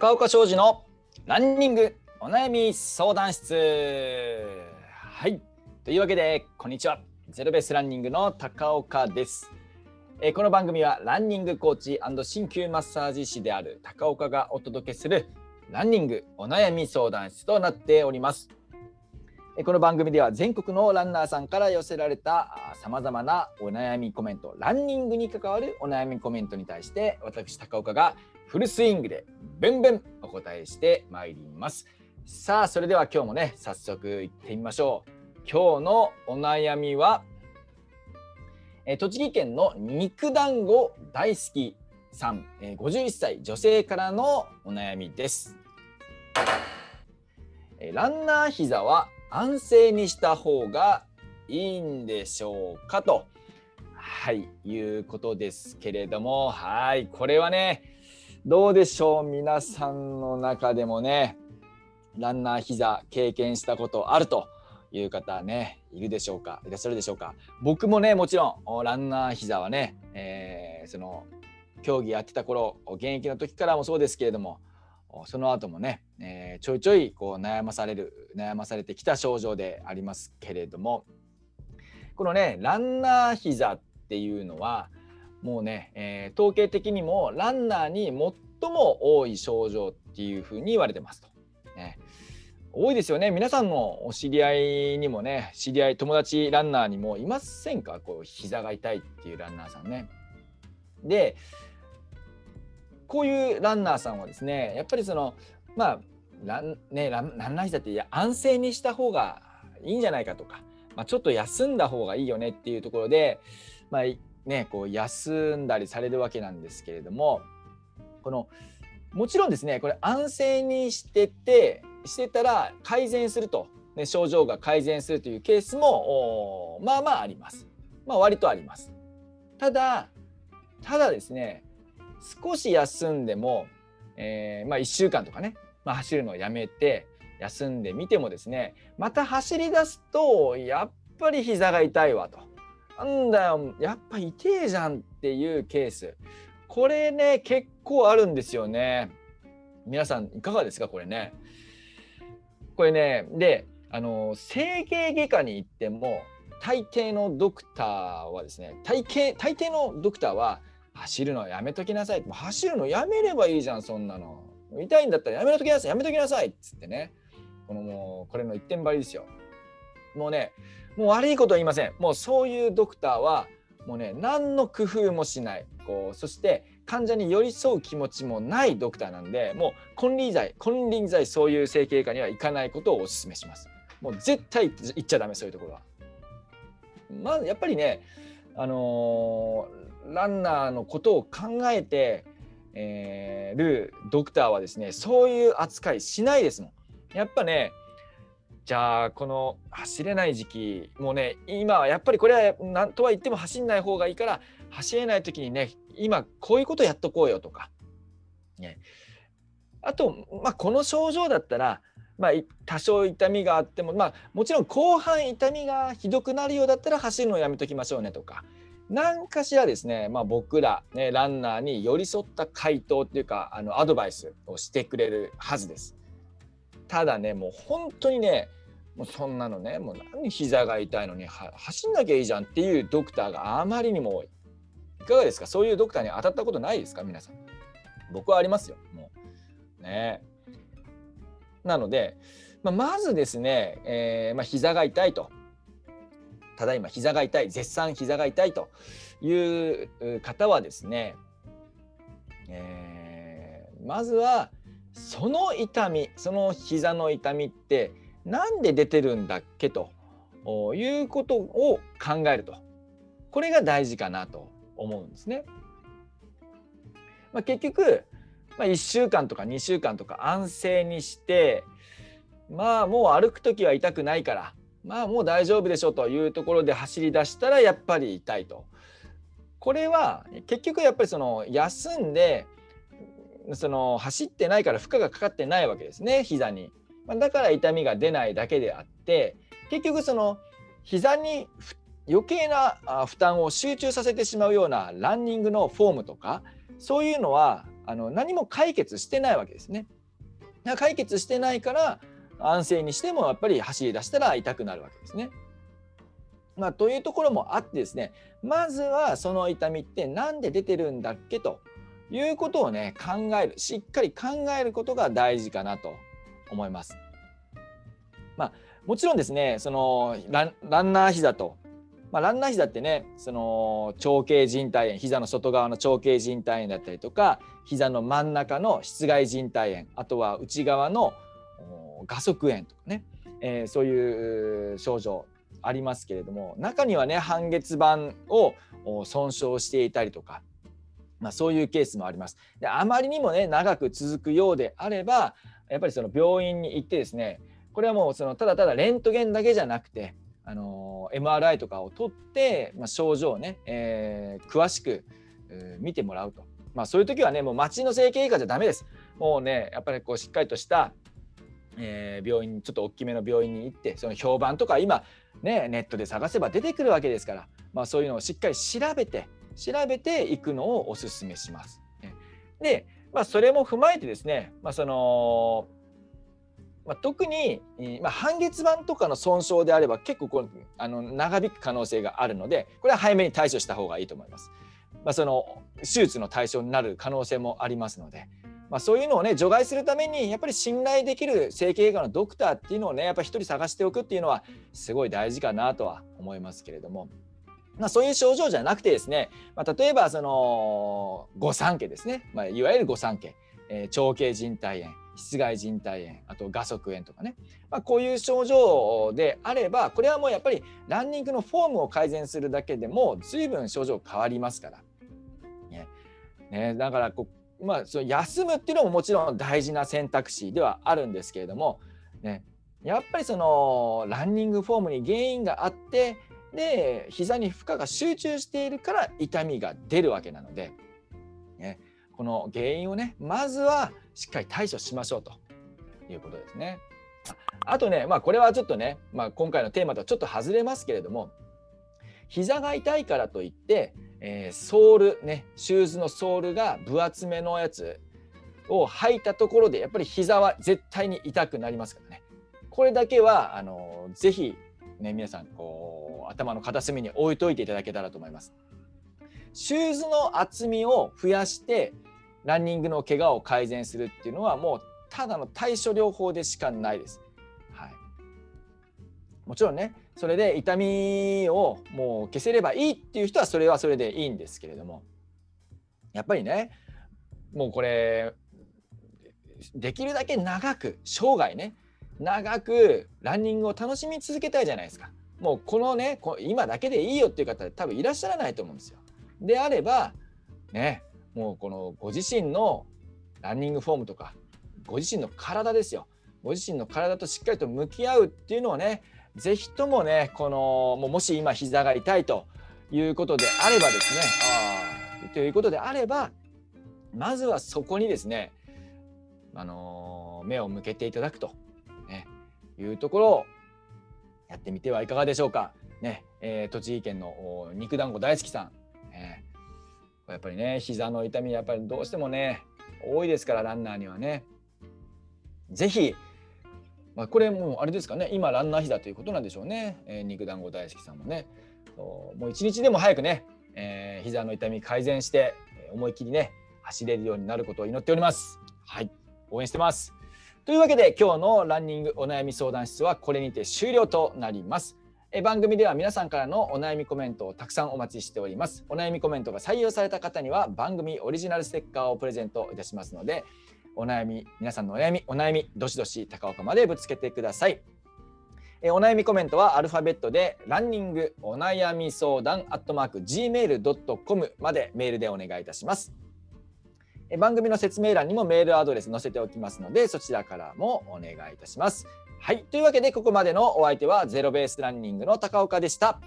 高岡商事のランニングお悩み相談室。はい。というわけでこんにちは。ゼロベースランニングの高岡です。えこの番組はランニングコーチ鍼灸マッサージ師である高岡がお届けするランニングお悩み相談室となっております。この番組では全国のランナーさんから寄せられたさまざまなお悩みコメントランニングに関わるお悩みコメントに対して私高岡がフルスイングでブンブンお答えしてまいります。さあそれでは今日もね早速行ってみましょう。今日のお悩みはえ栃木県の肉団子大好きさん、え51歳女性からのお悩みです。えランナー膝は安静にした方がいいんでしょうかとはいいうことですけれどもはいこれはねどうでしょう？皆さんの中でもねランナー膝経験したことあるという方ねいるでしょうか？いらっしゃるでしょうか？僕もねもちろんランナー膝はね、えー、その競技やってた頃現役の時からもそうですけれどもその後もね、えー、ちょいちょいこう悩まされる悩まされてきた症状でありますけれどもこのねランナー膝っていうのはもうね、えー、統計的にもランナーに最も多い症状っていうふうに言われてますと。ね、多いですよね皆さんのお知り合いにもね知り合い友達ランナーにもいませんか？こう膝が痛いっていうランナーさんね。でこういうランナーさんはですねやっぱりそのまあラン,、ね、ランランナー膝っていや安静にした方がいいんじゃないかとか、まあ、ちょっと休んだ方がいいよねっていうところで、まあね、こう休んだりされるわけなんですけれどもこのもちろんですねこれ安静にしててしてたら改善すると、ね、症状が改善するというケースもまあまああります。まあ、割とあります。ただただですね少し休んでも、えー、まあ、1週間とかね、まあ、走るのをやめて休んでみてもですねまた走り出すとやっぱり膝が痛いわと。なんだよやっぱ痛えじゃんっていうケースこれね結構あるんですよね。皆さんいかがですか？これね。これねであの整形外科に行っても大抵のドクターはですね大抵大抵のドクターは走るのやめときなさい。走るのやめればいいじゃん、そんなの。痛いんだったらやめときなさい、やめときなさいっつってね。このもう、これの一点張りですよ。もうね、もう悪いことは言いません。もうそういうドクターは、もうね、何の工夫もしない。こうそして患者に寄り添う気持ちもないドクターなんで、もう金輪際、金輪際そういう整形外科には行かないことをお勧めします。もう絶対行っちゃダメ、そういうところは。まずやっぱりね、あのーランナーのことを考えて、えー、るドクターはですねそういう扱いしないですもん。やっぱねじゃあこの走れない時期もうね今はやっぱりこれは何とは言っても走んない方がいいから走れない時にね今こういうことやっとこうよとか、ね、あと、まあ、この症状だったら、まあ、多少痛みがあっても、まあ、もちろん後半痛みがひどくなるようだったら走るのをやめときましょうねとか。何かしらですね、まあ、僕ら、ね、ランナーに寄り添った回答っていうかあのアドバイスをしてくれるはずです。ただねもう本当にねもうそんなのねもう何膝が痛いのに走んなきゃいいじゃんっていうドクターがあまりにも多い。いかがですか？そういうドクターに当たったことないですか？皆さん。僕はありますよ。もうね。なので、まあ、まずですね、えーまあ、膝が痛いと。ただいま膝が痛い絶賛膝が痛いという方はですね、えー、まずはその痛みその膝の痛みって何で出てるんだっけということを考えるとこれが大事かなと思うんですね。まあ、結局、まあ、1週間とか2週間とか安静にしてまあもう歩く時は痛くないからまあもう大丈夫でしょというところで走り出したらやっぱり痛いと。これは結局やっぱりその休んでその走ってないから負荷がかかってないわけですね膝に。まだから痛みが出ないだけであって結局その膝に余計な負担を集中させてしまうようなランニングのフォームとかそういうのはあの何も解決してないわけですね。解決してないから安静にしてもやっぱり走り出したら痛くなるわけですね。まあ、というところもあってですねまずはその痛みって何で出てるんだっけということをね考えるしっかり考えることが大事かなと思います。まあ、もちろんですねそのランナー膝と、まあ、ランナー膝ってねその長径靭帯炎膝の外側の長径靭帯炎だったりとか膝の真ん中の室外靭帯炎あとは内側の画側炎とかね、えー、そういう症状ありますけれども中にはね半月板を損傷していたりとか、まあ、そういうケースもあります。であまりにもね長く続くようであればやっぱりその病院に行ってですねこれはもうそのただただレントゲンだけじゃなくてあの MRI とかを取って、まあ、症状をね、えー、詳しく、見てもらうと、まあ、そういう時はねもう町の整形外科じゃダメです。もうねやっぱりこうしっかりとしたえー、病院ちょっと大きめの病院に行ってその評判とか今ねネットで探せば出てくるわけですから、まあ、そういうのをしっかり調べて調べていくのをおすすめします。で、まあ、それも踏まえてですね、まあ、そのまあ、特に、まあ、半月板とかの損傷であれば結構こうあの長引く可能性があるのでこれは早めに対処した方がいいと思います。まあ、その手術の対象になる可能性もありますので、まあ、そういうのをね除外するためにやっぱり信頼できる整形外科のドクターっていうのをねやっぱり一人探しておくっていうのはすごい大事かなとは思いますけれども。まあ、そういう症状じゃなくてですね、まあ、例えばその御三家ですね、まあ、いわゆる御三家、えー、長径靭帯炎室外靭帯炎あと画側炎とかね、まあ、こういう症状であればこれはもうやっぱりランニングのフォームを改善するだけでも随分症状変わりますから。ね、だからこうまあ、その休むっていうのももちろん大事な選択肢ではあるんですけれども、ね、やっぱりそのランニングフォームに原因があってで膝に負荷が集中しているから痛みが出るわけなので、ね、この原因をねまずはしっかり対処しましょうということですね。あとね、まあ、これはちょっとね、まあ、今回のテーマとはちょっと外れますけれども膝が痛いからといってえー、ソールねシューズのソールが分厚めのやつを履いたところでやっぱり膝は絶対に痛くなりますからねこれだけはあのぜひね皆さんこう頭の片隅に置いといていただけたらと思います。シューズの厚みを増やしてランニングの怪我を改善するっていうのはもうただの対処療法でしかないです。はい、もちろんねそれで痛みをもう消せればいいっていう人はそれはそれでいいんですけれどもやっぱりねもうこれできるだけ長く生涯ね長くランニングを楽しみ続けたいじゃないですか。もうこのね今だけでいいよっていう方多分いらっしゃらないと思うんですよ。であればねもうこのご自身のランニングフォームとかご自身の体ですよ。ご自身の体としっかりと向き合うっていうのをねぜひともねこのももし今膝が痛いということであればですね。あということであればまずはそこにですね、あの目を向けていただくと、ね、いうところをやってみてはいかがでしょうか。ねえー、栃木県の肉団子大好きさん、えー、やっぱりね膝の痛みやっぱりどうしてもね多いですからランナーにはね。ぜひまあ、これもうあれですかね今ランナー日だということなんでしょうね、えー、肉団子大好きさんもね。もう一日でも早くね、えー、膝の痛み改善して思い切りね走れるようになることを祈っております。はい応援してます。というわけで今日のランニングお悩み相談室はこれにて終了となります。え番組では皆さんからのお悩みコメントをたくさんお待ちしております。お悩みコメントが採用された方には番組オリジナルステッカーをプレゼントいたしますのでお悩み皆さんのお悩みお悩みどしどし高岡までぶつけてください。えお悩みコメントはアルファベットでランニングお悩み相談アットマーク gmail.com までメールでお願いいたします。番組の説明欄にもメールアドレス載せておきますのでそちらからもお願いいたしますはいというわけでここまでのお相手はゼロベースランニングの高岡でした。